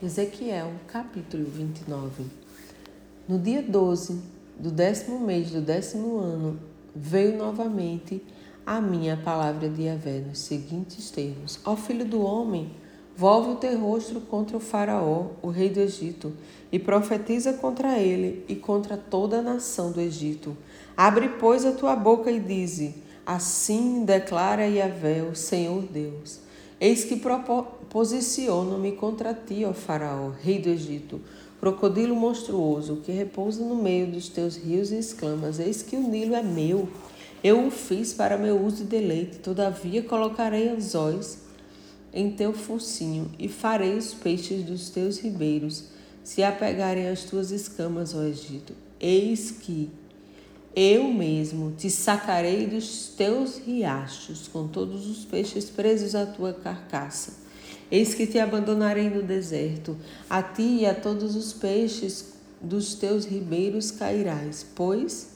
Ezequiel, capítulo 29. No dia 12 do décimo mês do décimo ano, veio novamente a minha palavra de Yahvé nos seguintes termos: Ó filho do homem, volve o teu rosto contra o Faraó, o rei do Egito, e profetiza contra ele e contra toda a nação do Egito. Abre, pois, a tua boca e dize: Assim declara Yahvé, o Senhor Deus. Eis que posiciono-me contra ti, ó Faraó, rei do Egito, crocodilo monstruoso que repousa no meio dos teus rios e exclamas: Eis que o Nilo é meu. Eu o fiz para meu uso e deleite, todavia colocarei anzóis em teu focinho e farei os peixes dos teus ribeiros se apegarem às tuas escamas, ó Egito. Eis que eu mesmo te sacarei dos teus riachos, com todos os peixes presos à tua carcaça. Eis que te abandonarei no deserto, a ti e a todos os peixes dos teus ribeiros cairás, pois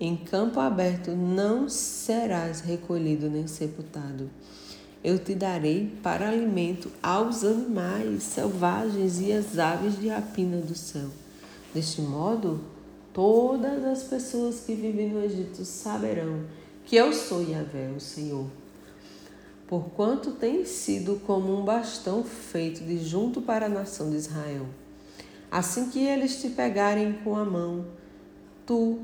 em campo aberto não serás recolhido nem sepultado. Eu te darei para alimento aos animais selvagens e às aves de rapina do céu. Deste modo, Todas as pessoas que vivem no Egito saberão que eu sou Yahvé, o Senhor. Porquanto tem sido como um bastão feito de junto para a nação de Israel. Assim que eles te pegarem com a mão, tu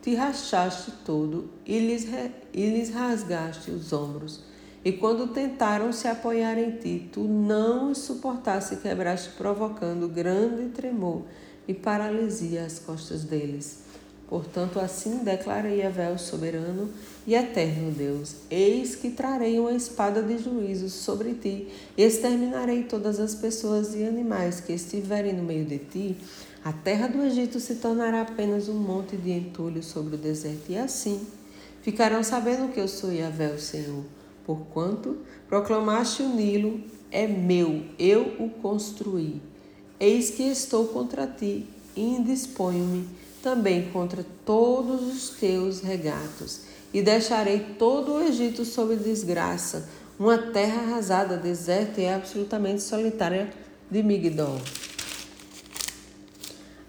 te rachaste todo e lhes, e lhes rasgaste os ombros. E quando tentaram se apoiar em ti, tu não os suportaste e quebraste, provocando grande tremor e paralisia as costas deles. Portanto, assim declara Yahvé, o soberano e eterno Deus: Eis que trarei uma espada de juízo sobre ti, e exterminarei todas as pessoas e animais que estiverem no meio de ti. A terra do Egito se tornará apenas um monte de entulho sobre o deserto, e assim ficarão sabendo que eu sou Yahvé, o Senhor. Porquanto proclamaste o Nilo, é meu, eu o construí. Eis que estou contra ti e indisponho-me também contra todos os teus regatos, e deixarei todo o Egito sob desgraça, uma terra arrasada, deserta e absolutamente solitária de Migdol.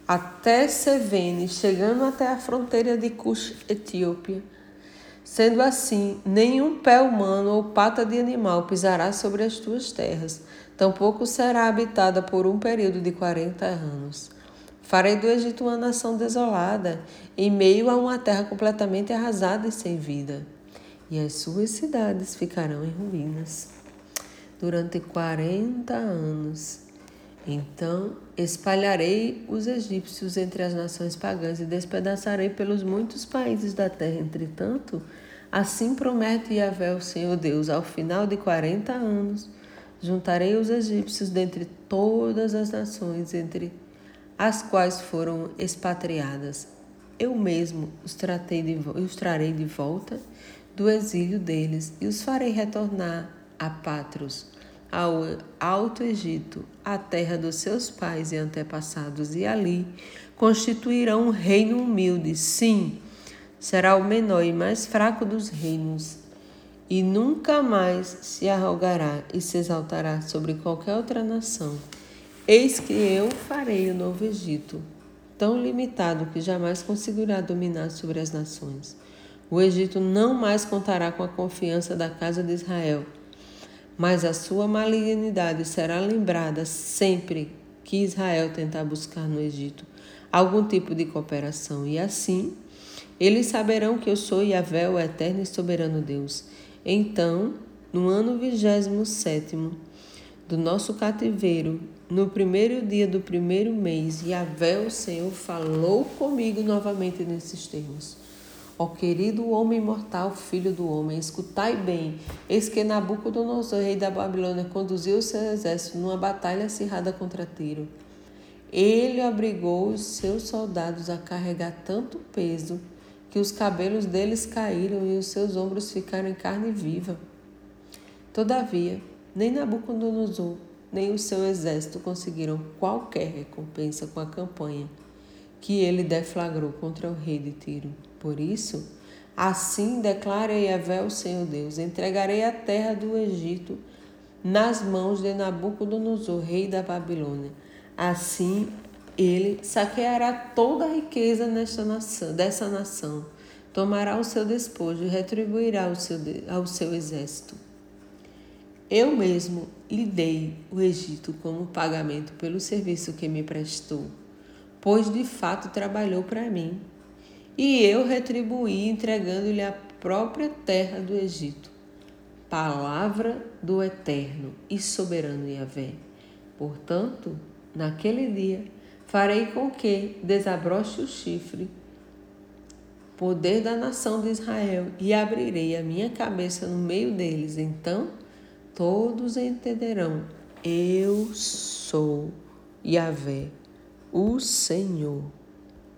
Até Sevene, chegando até a fronteira de Cush, Etiópia. Sendo assim, nenhum pé humano ou pata de animal pisará sobre as tuas terras, tampouco será habitada por um período de quarenta anos. Farei do Egito uma nação desolada, em meio a uma terra completamente arrasada e sem vida, e as suas cidades ficarão em ruínas durante quarenta anos. Então espalharei os egípcios entre as nações pagãs e despedaçarei pelos muitos países da terra. Entretanto, assim promete Yahvé, o Senhor Deus, ao final de quarenta anos Juntarei os egípcios dentre todas as nações entre as quais foram expatriadas. Eu mesmo os, tratei de, os trarei de volta do exílio deles e os farei retornar a Patros, ao Alto Egito, a terra dos seus pais e antepassados, e ali constituirão um reino humilde. Sim, será o menor e mais fraco dos reinos e nunca mais se arrogará e se exaltará sobre qualquer outra nação. Eis que eu farei o novo Egito, tão limitado que jamais conseguirá dominar sobre as nações. O Egito não mais contará com a confiança da casa de Israel, mas a sua malignidade será lembrada sempre que Israel tentar buscar no Egito algum tipo de cooperação, e assim eles saberão que eu sou Yahvé, o eterno e soberano Deus então, no ano vigésimo sétimo do nosso cativeiro, no primeiro dia do primeiro mês, Yahvé, o Senhor, falou comigo novamente nesses termos. Ó querido homem mortal, filho do homem, escutai bem. Eis que Nabucodonosor, rei da Babilônia, conduziu o seu exército numa batalha acirrada contra Tiro. Ele obrigou os seus soldados a carregar tanto peso que os cabelos deles caíram e os seus ombros ficaram em carne viva. Todavia, nem Nabucodonosor, nem o seu exército conseguiram qualquer recompensa com a campanha que ele deflagrou contra o rei de Tiro. Por isso, assim declara Yahvé o Senhor Deus: entregarei a terra do Egito nas mãos de Nabucodonosor, rei da Babilônia. Assim, ele saqueará toda a riqueza nesta nação, dessa nação, tomará o seu despojo e retribuirá ao seu, ao seu exército. Eu mesmo lhe dei o Egito como pagamento pelo serviço que me prestou, pois de fato trabalhou para mim. E eu retribuí entregando-lhe a própria terra do Egito. Palavra do Eterno e Soberano Yahvé. Portanto, naquele dia, farei com que desabroche o chifre, poder da nação de Israel, e abrirei a minha cabeça no meio deles. Então, todos entenderão: eu sou Yahvé, o Senhor.